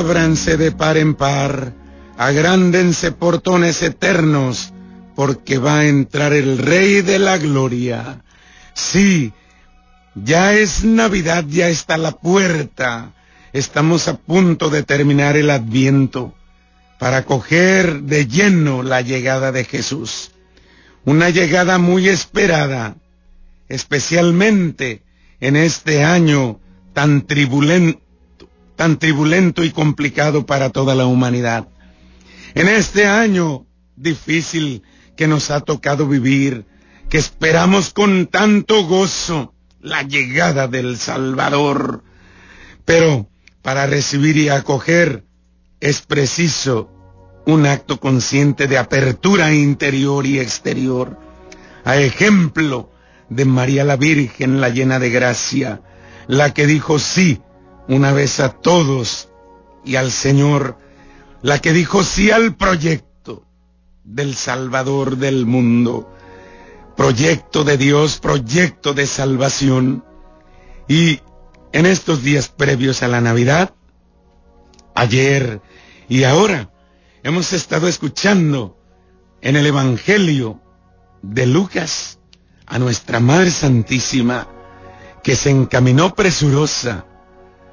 ábranse de par en par, agrándense portones eternos, porque va a entrar el Rey de la Gloria. Sí, ya es Navidad, ya está la puerta. Estamos a punto de terminar el Adviento para coger de lleno la llegada de Jesús. Una llegada muy esperada, especialmente en este año tan tribulento, tan tribulento y complicado para toda la humanidad. En este año difícil que nos ha tocado vivir, que esperamos con tanto gozo la llegada del Salvador. Pero para recibir y acoger es preciso un acto consciente de apertura interior y exterior, a ejemplo de María la Virgen, la llena de gracia, la que dijo sí una vez a todos y al Señor, la que dijo sí al proyecto del Salvador del mundo, proyecto de Dios, proyecto de salvación. Y en estos días previos a la Navidad, ayer y ahora, hemos estado escuchando en el Evangelio de Lucas a nuestra Madre Santísima, que se encaminó presurosa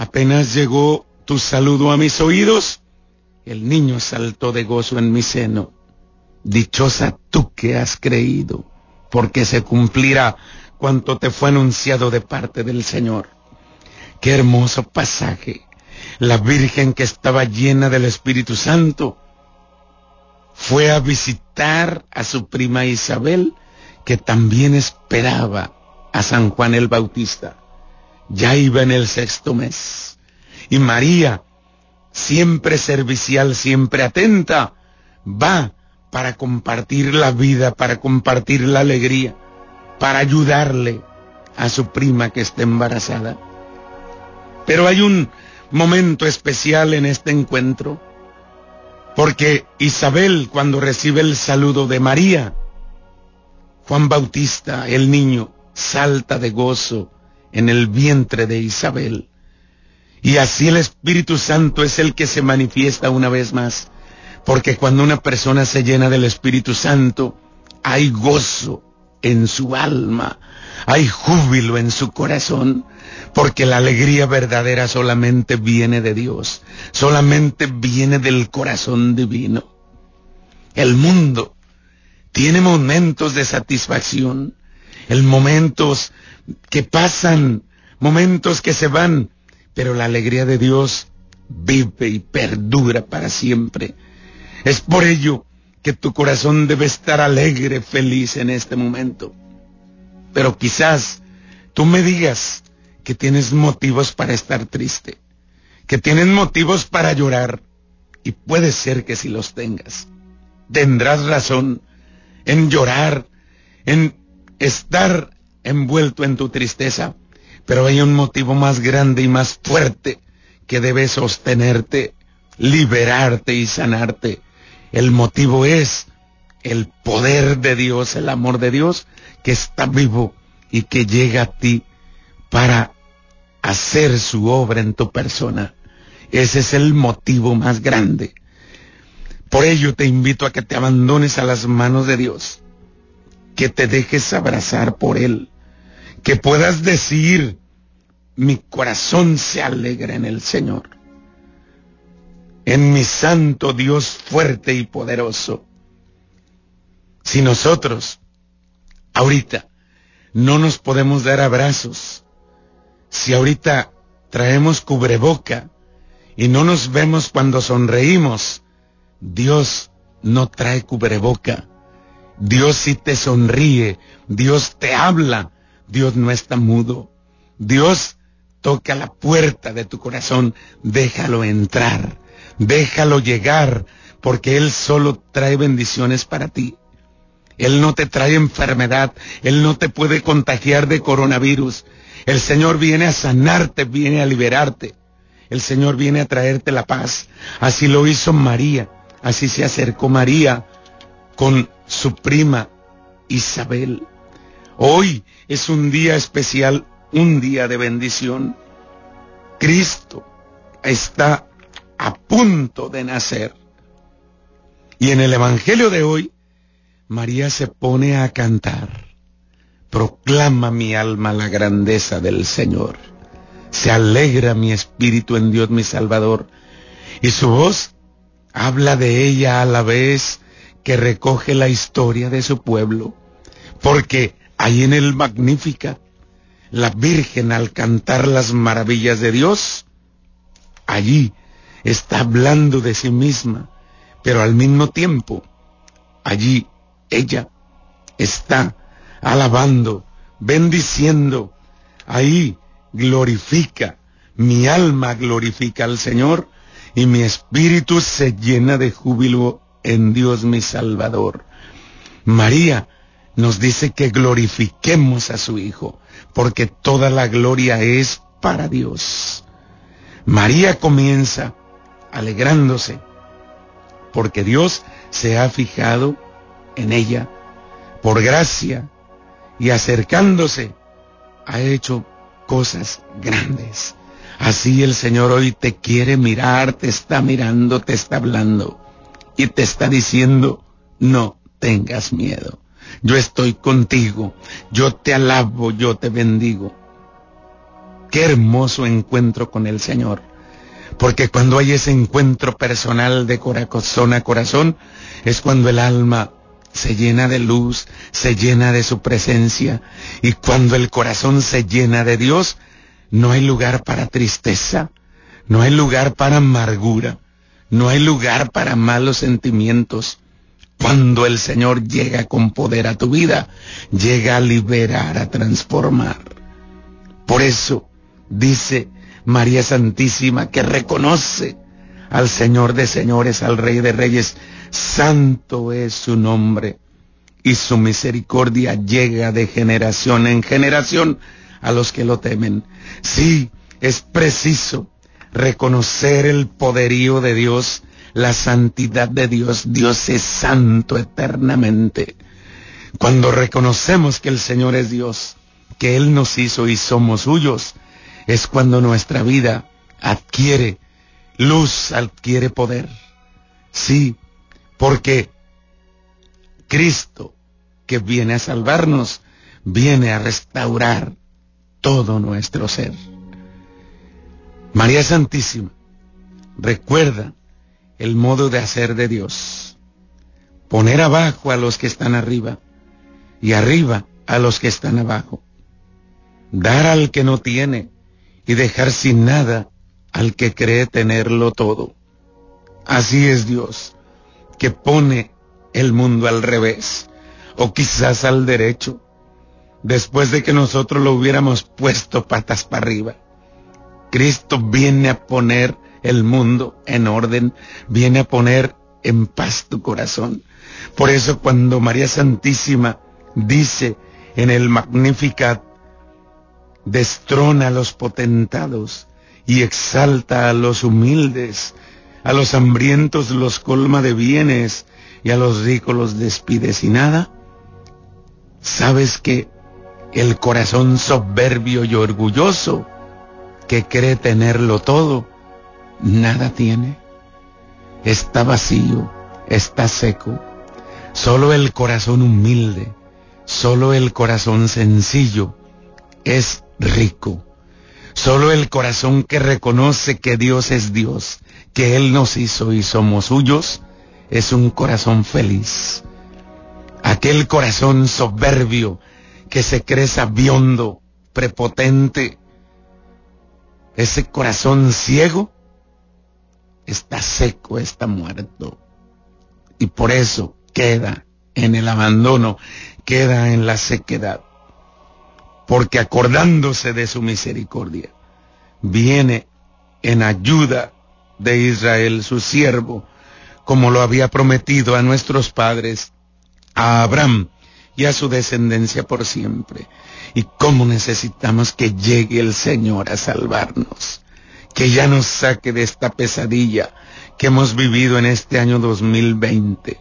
Apenas llegó tu saludo a mis oídos, el niño saltó de gozo en mi seno. Dichosa tú que has creído, porque se cumplirá cuanto te fue anunciado de parte del Señor. Qué hermoso pasaje. La Virgen que estaba llena del Espíritu Santo fue a visitar a su prima Isabel, que también esperaba a San Juan el Bautista. Ya iba en el sexto mes. Y María, siempre servicial, siempre atenta, va para compartir la vida, para compartir la alegría, para ayudarle a su prima que está embarazada. Pero hay un momento especial en este encuentro, porque Isabel cuando recibe el saludo de María, Juan Bautista, el niño, salta de gozo en el vientre de Isabel. Y así el Espíritu Santo es el que se manifiesta una vez más, porque cuando una persona se llena del Espíritu Santo, hay gozo en su alma, hay júbilo en su corazón, porque la alegría verdadera solamente viene de Dios, solamente viene del corazón divino. El mundo tiene momentos de satisfacción, el momentos que pasan, momentos que se van, pero la alegría de Dios vive y perdura para siempre. Es por ello que tu corazón debe estar alegre, feliz en este momento. Pero quizás tú me digas que tienes motivos para estar triste, que tienes motivos para llorar, y puede ser que si los tengas, tendrás razón en llorar, en estar envuelto en tu tristeza, pero hay un motivo más grande y más fuerte que debe sostenerte, liberarte y sanarte el motivo es el poder de Dios, el amor de Dios que está vivo y que llega a ti para hacer su obra en tu persona. Ese es el motivo más grande. Por ello te invito a que te abandones a las manos de Dios, que te dejes abrazar por Él, que puedas decir, mi corazón se alegra en el Señor en mi santo Dios fuerte y poderoso. Si nosotros, ahorita, no nos podemos dar abrazos, si ahorita traemos cubreboca y no nos vemos cuando sonreímos, Dios no trae cubreboca. Dios sí te sonríe, Dios te habla, Dios no está mudo. Dios toca la puerta de tu corazón, déjalo entrar, déjalo llegar, porque Él solo trae bendiciones para ti. Él no te trae enfermedad, Él no te puede contagiar de coronavirus. El Señor viene a sanarte, viene a liberarte. El Señor viene a traerte la paz. Así lo hizo María, así se acercó María con su prima Isabel. Hoy es un día especial, un día de bendición. Cristo está a punto de nacer. Y en el Evangelio de hoy, María se pone a cantar. Proclama mi alma la grandeza del Señor. Se alegra mi espíritu en Dios mi Salvador. Y su voz habla de ella a la vez que recoge la historia de su pueblo. Porque ahí en el Magnífica, la Virgen al cantar las maravillas de Dios, allí está hablando de sí misma, pero al mismo tiempo, allí ella está alabando, bendiciendo, ahí glorifica, mi alma glorifica al Señor y mi espíritu se llena de júbilo en Dios mi Salvador. María nos dice que glorifiquemos a su Hijo, porque toda la gloria es para Dios. María comienza alegrándose, porque Dios se ha fijado en ella por gracia y acercándose ha hecho cosas grandes. Así el Señor hoy te quiere mirar, te está mirando, te está hablando y te está diciendo, no tengas miedo. Yo estoy contigo, yo te alabo, yo te bendigo. Qué hermoso encuentro con el Señor. Porque cuando hay ese encuentro personal de corazón a corazón, es cuando el alma se llena de luz, se llena de su presencia. Y cuando el corazón se llena de Dios, no hay lugar para tristeza, no hay lugar para amargura, no hay lugar para malos sentimientos. Cuando el Señor llega con poder a tu vida, llega a liberar, a transformar. Por eso dice María Santísima que reconoce al Señor de señores, al Rey de reyes, santo es su nombre y su misericordia llega de generación en generación a los que lo temen. Sí, es preciso reconocer el poderío de Dios, la santidad de Dios. Dios es santo eternamente. Cuando reconocemos que el Señor es Dios, que Él nos hizo y somos suyos, es cuando nuestra vida adquiere luz, adquiere poder. Sí, porque Cristo, que viene a salvarnos, viene a restaurar todo nuestro ser. María Santísima, recuerda el modo de hacer de Dios. Poner abajo a los que están arriba y arriba a los que están abajo. Dar al que no tiene y dejar sin nada al que cree tenerlo todo. Así es Dios que pone el mundo al revés o quizás al derecho, después de que nosotros lo hubiéramos puesto patas para arriba. Cristo viene a poner el mundo en orden, viene a poner en paz tu corazón. Por eso cuando María Santísima dice en el Magnificat, destrona a los potentados y exalta a los humildes, a los hambrientos los colma de bienes y a los ricos los despide sin nada. ¿Sabes que el corazón soberbio y orgulloso que cree tenerlo todo, nada tiene? Está vacío, está seco. Solo el corazón humilde, solo el corazón sencillo es rico. Solo el corazón que reconoce que Dios es Dios que Él nos hizo y somos suyos, es un corazón feliz. Aquel corazón soberbio que se cree sabiondo, prepotente, ese corazón ciego, está seco, está muerto. Y por eso queda en el abandono, queda en la sequedad. Porque acordándose de su misericordia, viene en ayuda de Israel, su siervo, como lo había prometido a nuestros padres, a Abraham y a su descendencia por siempre. Y cómo necesitamos que llegue el Señor a salvarnos, que ya nos saque de esta pesadilla que hemos vivido en este año 2020.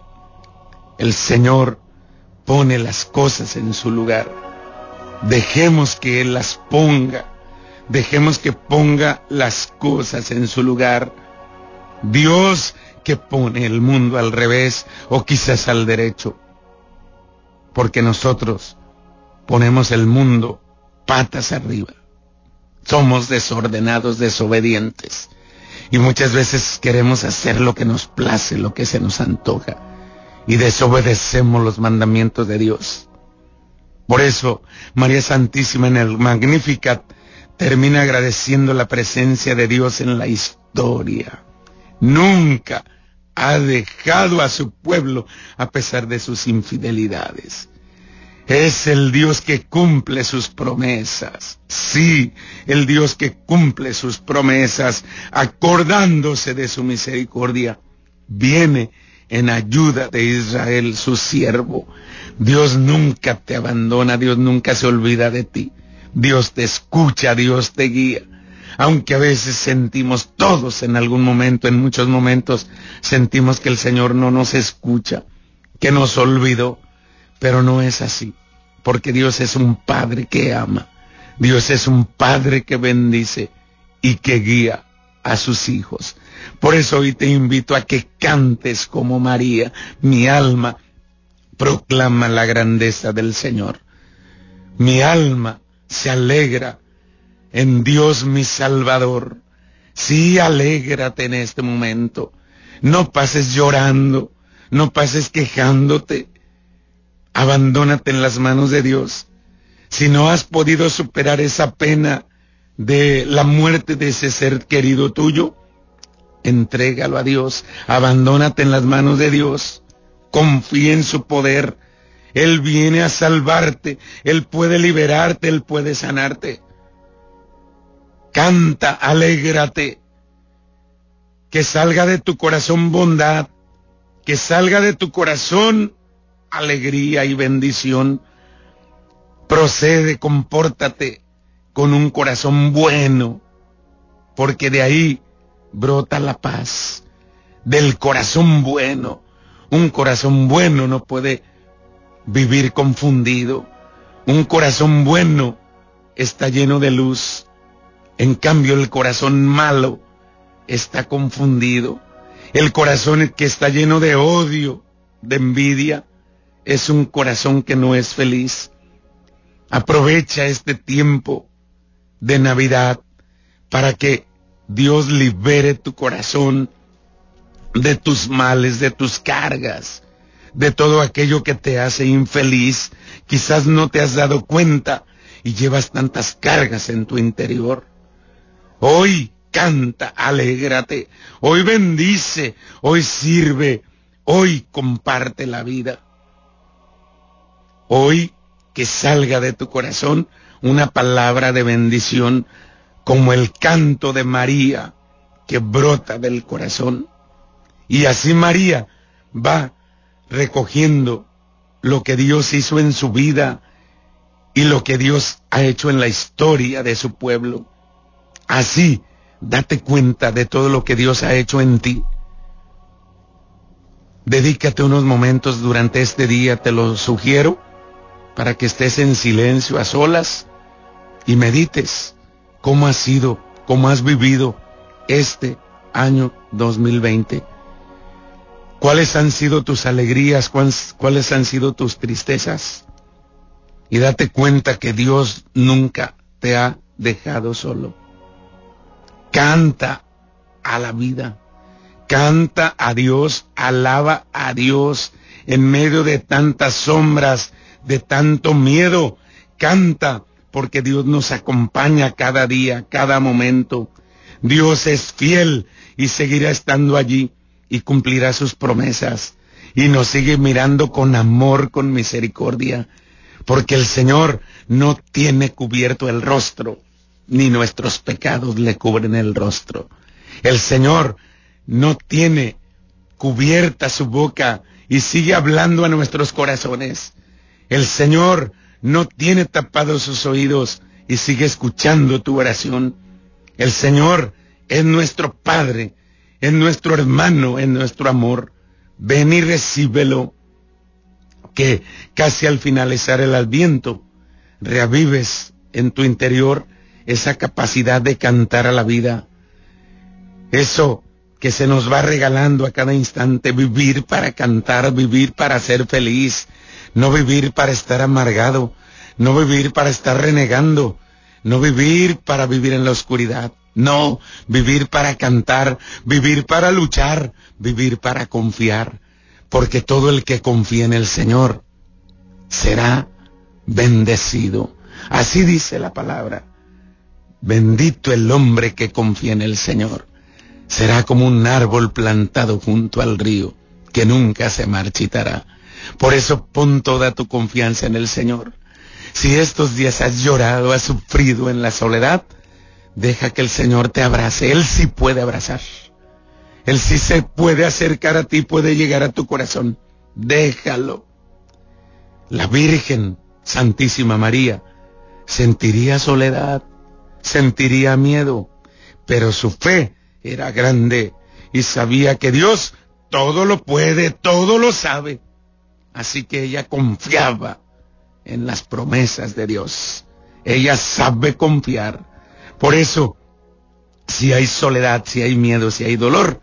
El Señor pone las cosas en su lugar. Dejemos que Él las ponga. Dejemos que ponga las cosas en su lugar. Dios que pone el mundo al revés o quizás al derecho. Porque nosotros ponemos el mundo patas arriba. Somos desordenados, desobedientes. Y muchas veces queremos hacer lo que nos place, lo que se nos antoja. Y desobedecemos los mandamientos de Dios. Por eso, María Santísima en el Magnificat termina agradeciendo la presencia de Dios en la historia. Nunca ha dejado a su pueblo a pesar de sus infidelidades. Es el Dios que cumple sus promesas. Sí, el Dios que cumple sus promesas, acordándose de su misericordia. Viene en ayuda de Israel, su siervo. Dios nunca te abandona, Dios nunca se olvida de ti. Dios te escucha, Dios te guía. Aunque a veces sentimos todos en algún momento, en muchos momentos, sentimos que el Señor no nos escucha, que nos olvidó, pero no es así porque Dios es un Padre que ama, Dios es un Padre que bendice y que guía a sus hijos. Por eso hoy te invito a que cantes como María, mi alma proclama la grandeza del Señor. Mi alma se alegra en Dios mi Salvador. Sí, alégrate en este momento. No pases llorando, no pases quejándote. Abandónate en las manos de Dios. Si no has podido superar esa pena de la muerte de ese ser querido tuyo, entrégalo a Dios. Abandónate en las manos de Dios. Confía en su poder. Él viene a salvarte. Él puede liberarte. Él puede sanarte. Canta, alégrate. Que salga de tu corazón bondad. Que salga de tu corazón alegría y bendición. Procede, compórtate con un corazón bueno, porque de ahí brota la paz, del corazón bueno. Un corazón bueno no puede vivir confundido. Un corazón bueno está lleno de luz. En cambio, el corazón malo está confundido. El corazón que está lleno de odio, de envidia, es un corazón que no es feliz. Aprovecha este tiempo de Navidad para que Dios libere tu corazón de tus males, de tus cargas, de todo aquello que te hace infeliz. Quizás no te has dado cuenta y llevas tantas cargas en tu interior. Hoy canta, alégrate, hoy bendice, hoy sirve, hoy comparte la vida. Hoy que salga de tu corazón una palabra de bendición como el canto de María que brota del corazón. Y así María va recogiendo lo que Dios hizo en su vida y lo que Dios ha hecho en la historia de su pueblo. Así, date cuenta de todo lo que Dios ha hecho en ti. Dedícate unos momentos durante este día, te lo sugiero, para que estés en silencio a solas y medites cómo has sido, cómo has vivido este año 2020. ¿Cuáles han sido tus alegrías? ¿Cuáles han sido tus tristezas? Y date cuenta que Dios nunca te ha dejado solo. Canta a la vida. Canta a Dios, alaba a Dios en medio de tantas sombras, de tanto miedo. Canta, porque Dios nos acompaña cada día, cada momento. Dios es fiel y seguirá estando allí y cumplirá sus promesas. Y nos sigue mirando con amor, con misericordia, porque el Señor no tiene cubierto el rostro ni nuestros pecados le cubren el rostro. El Señor no tiene cubierta su boca y sigue hablando a nuestros corazones. El Señor no tiene tapados sus oídos y sigue escuchando tu oración. El Señor es nuestro Padre, es nuestro hermano, es nuestro amor. Ven y recíbelo, que casi al finalizar el adviento, reavives en tu interior esa capacidad de cantar a la vida. Eso que se nos va regalando a cada instante, vivir para cantar, vivir para ser feliz, no vivir para estar amargado, no vivir para estar renegando, no vivir para vivir en la oscuridad, no, vivir para cantar, vivir para luchar, vivir para confiar, porque todo el que confía en el Señor será bendecido. Así dice la palabra. Bendito el hombre que confía en el Señor. Será como un árbol plantado junto al río, que nunca se marchitará. Por eso pon toda tu confianza en el Señor. Si estos días has llorado, has sufrido en la soledad, deja que el Señor te abrace. Él sí puede abrazar. Él sí se puede acercar a ti, puede llegar a tu corazón. Déjalo. La Virgen Santísima María sentiría soledad, sentiría miedo, pero su fe era grande y sabía que Dios todo lo puede, todo lo sabe. Así que ella confiaba en las promesas de Dios. Ella sabe confiar. Por eso, si hay soledad, si hay miedo, si hay dolor,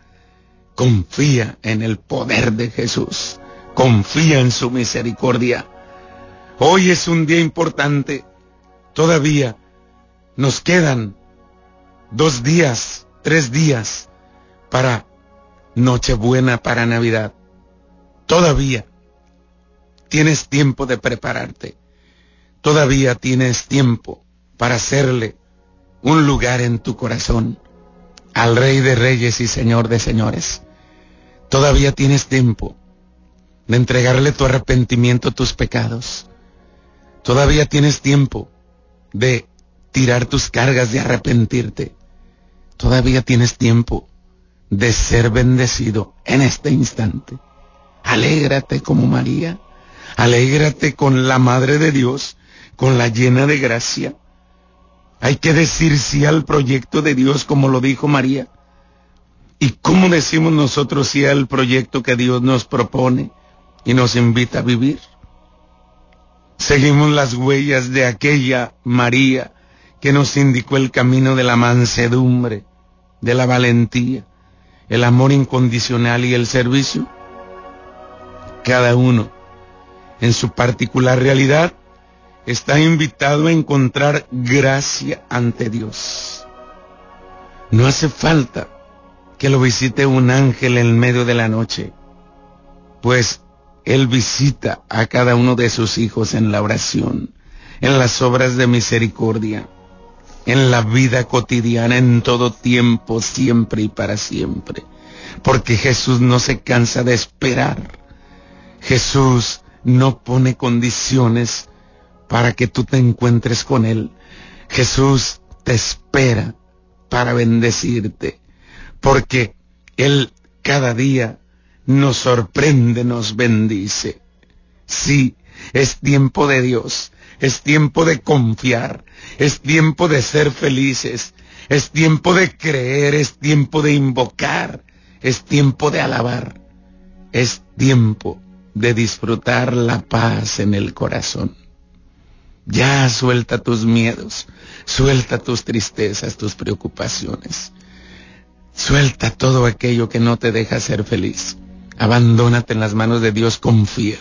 confía en el poder de Jesús. Confía en su misericordia. Hoy es un día importante. Todavía nos quedan dos días, tres días para Nochebuena, para Navidad. Todavía tienes tiempo de prepararte. Todavía tienes tiempo para hacerle un lugar en tu corazón al Rey de Reyes y Señor de Señores. Todavía tienes tiempo de entregarle tu arrepentimiento, tus pecados. Todavía tienes tiempo de tirar tus cargas, de arrepentirte. Todavía tienes tiempo de ser bendecido en este instante. Alégrate como María. Alégrate con la Madre de Dios, con la llena de gracia. Hay que decir sí al proyecto de Dios como lo dijo María. ¿Y cómo decimos nosotros sí al proyecto que Dios nos propone y nos invita a vivir? Seguimos las huellas de aquella María que nos indicó el camino de la mansedumbre, de la valentía, el amor incondicional y el servicio. Cada uno en su particular realidad, está invitado a encontrar gracia ante Dios. No hace falta que lo visite un ángel en medio de la noche, pues Él visita a cada uno de sus hijos en la oración, en las obras de misericordia, en la vida cotidiana, en todo tiempo, siempre y para siempre. Porque Jesús no se cansa de esperar. Jesús no pone condiciones para que tú te encuentres con Él. Jesús te espera para bendecirte, porque Él cada día nos sorprende, nos bendice. Sí, es tiempo de Dios, es tiempo de confiar, es tiempo de ser felices, es tiempo de creer, es tiempo de invocar, es tiempo de alabar, es tiempo de disfrutar la paz en el corazón. Ya suelta tus miedos, suelta tus tristezas, tus preocupaciones. Suelta todo aquello que no te deja ser feliz. Abandónate en las manos de Dios, confía.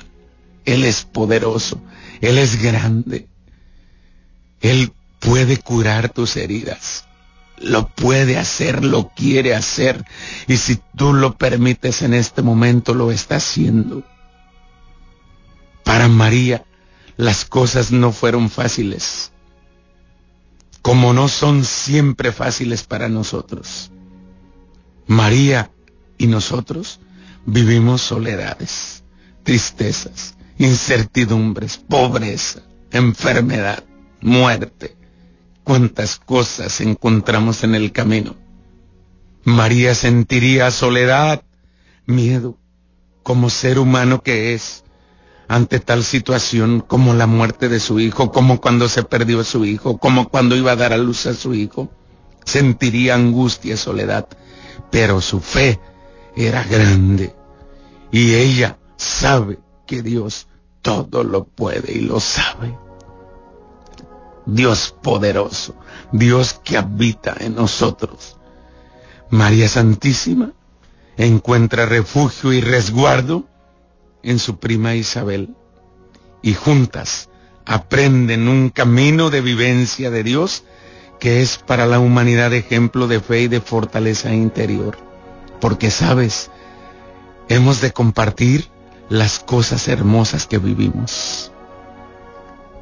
Él es poderoso, Él es grande. Él puede curar tus heridas. Lo puede hacer, lo quiere hacer. Y si tú lo permites en este momento, lo está haciendo. Para María las cosas no fueron fáciles, como no son siempre fáciles para nosotros. María y nosotros vivimos soledades, tristezas, incertidumbres, pobreza, enfermedad, muerte, cuántas cosas encontramos en el camino. María sentiría soledad, miedo, como ser humano que es, ante tal situación como la muerte de su hijo, como cuando se perdió su hijo, como cuando iba a dar a luz a su hijo. Sentiría angustia y soledad, pero su fe era grande y ella sabe que Dios todo lo puede y lo sabe. Dios poderoso, Dios que habita en nosotros. María Santísima encuentra refugio y resguardo en su prima Isabel y juntas aprenden un camino de vivencia de Dios que es para la humanidad ejemplo de fe y de fortaleza interior. Porque sabes, hemos de compartir las cosas hermosas que vivimos.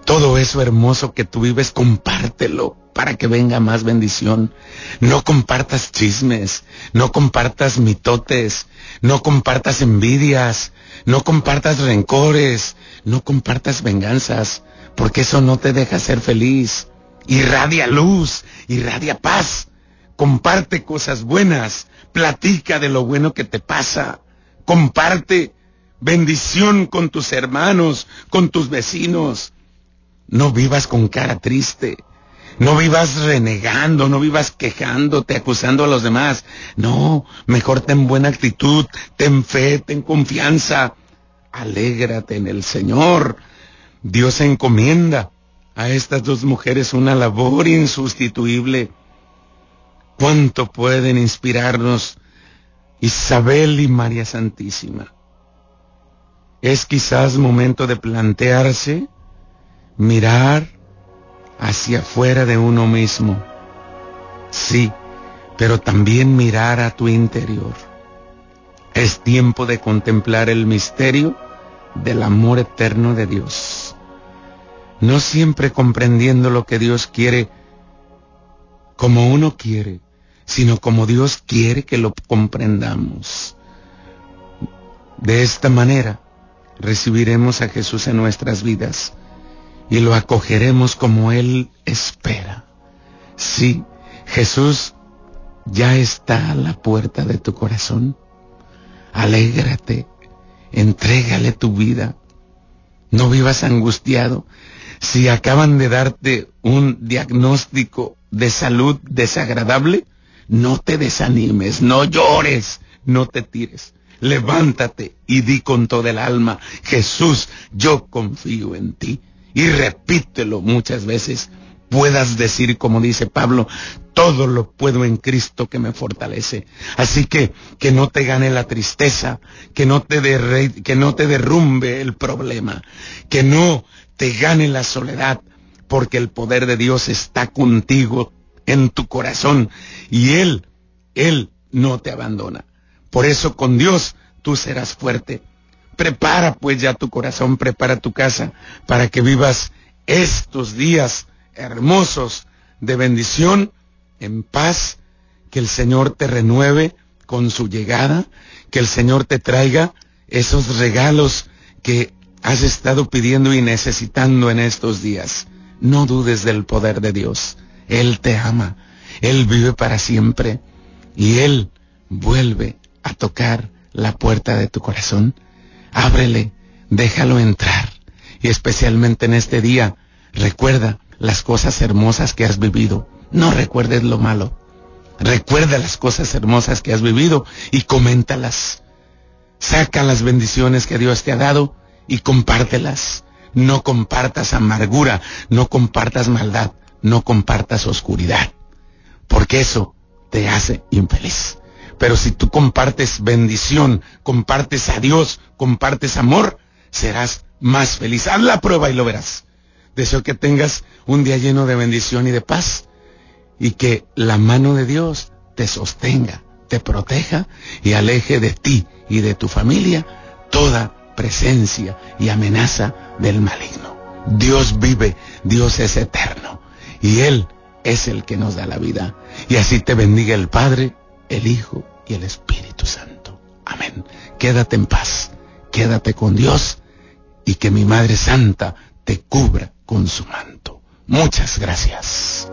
Todo eso hermoso que tú vives, compártelo para que venga más bendición. No compartas chismes, no compartas mitotes, no compartas envidias, no compartas rencores, no compartas venganzas, porque eso no te deja ser feliz. Irradia luz, irradia paz. Comparte cosas buenas, platica de lo bueno que te pasa. Comparte bendición con tus hermanos, con tus vecinos. No vivas con cara triste. No vivas renegando, no vivas quejándote, acusando a los demás. No, mejor ten buena actitud, ten fe, ten confianza. Alégrate en el Señor. Dios encomienda a estas dos mujeres una labor insustituible. ¿Cuánto pueden inspirarnos Isabel y María Santísima? Es quizás momento de plantearse mirar hacia afuera de uno mismo. Sí, pero también mirar a tu interior. Es tiempo de contemplar el misterio del amor eterno de Dios. No siempre comprendiendo lo que Dios quiere como uno quiere, sino como Dios quiere que lo comprendamos. De esta manera recibiremos a Jesús en nuestras vidas y lo acogeremos como Él espera. Sí, Jesús ya está a la puerta de tu corazón. Alégrate, entrégale tu vida. No vivas angustiado. Si acaban de darte un diagnóstico de salud desagradable, no te desanimes, no llores, no te tires. Levántate y di con todo el alma, Jesús, yo confío en ti y repítelo muchas veces, puedas decir, como dice Pablo, todo lo puedo en Cristo que me fortalece. Así que que no te gane la tristeza, que no te, que no te derrumbe el problema, que no te gane la soledad, porque el poder de Dios está contigo en tu corazón y Él, Él no te abandona. Por eso con Dios tú serás fuerte Prepara pues ya tu corazón, prepara tu casa para que vivas estos días hermosos de bendición, en paz, que el Señor te renueve con su llegada, que el Señor te traiga esos regalos que has estado pidiendo y necesitando en estos días. No dudes del poder de Dios. Él te ama. Él vive para siempre. Y Él vuelve a tocar la puerta de tu corazón ábrele, déjalo entrar. Y especialmente en este día, recuerda las cosas hermosas que has vivido. No recuerdes lo malo. Recuerda las cosas hermosas que has vivido y coméntalas. Saca las bendiciones que Dios te ha dado y compártelas. No compartas amargura, no compartas maldad, no compartas oscuridad, porque eso te hace infeliz. Pero si tú compartes bendición, compartes a Dios, compartes amor, serás más feliz. Haz la prueba y lo verás. Deseo que tengas un día lleno de bendición y de paz y que la mano de Dios te sostenga, te proteja y aleje de ti y de tu familia toda presencia y amenaza del maligno. Dios vive, Dios es eterno y Él es el que nos da la vida. Y así te bendiga el Padre, el Hijo y el Espíritu Santo. Amén. Quédate en paz, quédate con Dios y que mi Madre Santa te cubra con su manto. Muchas gracias.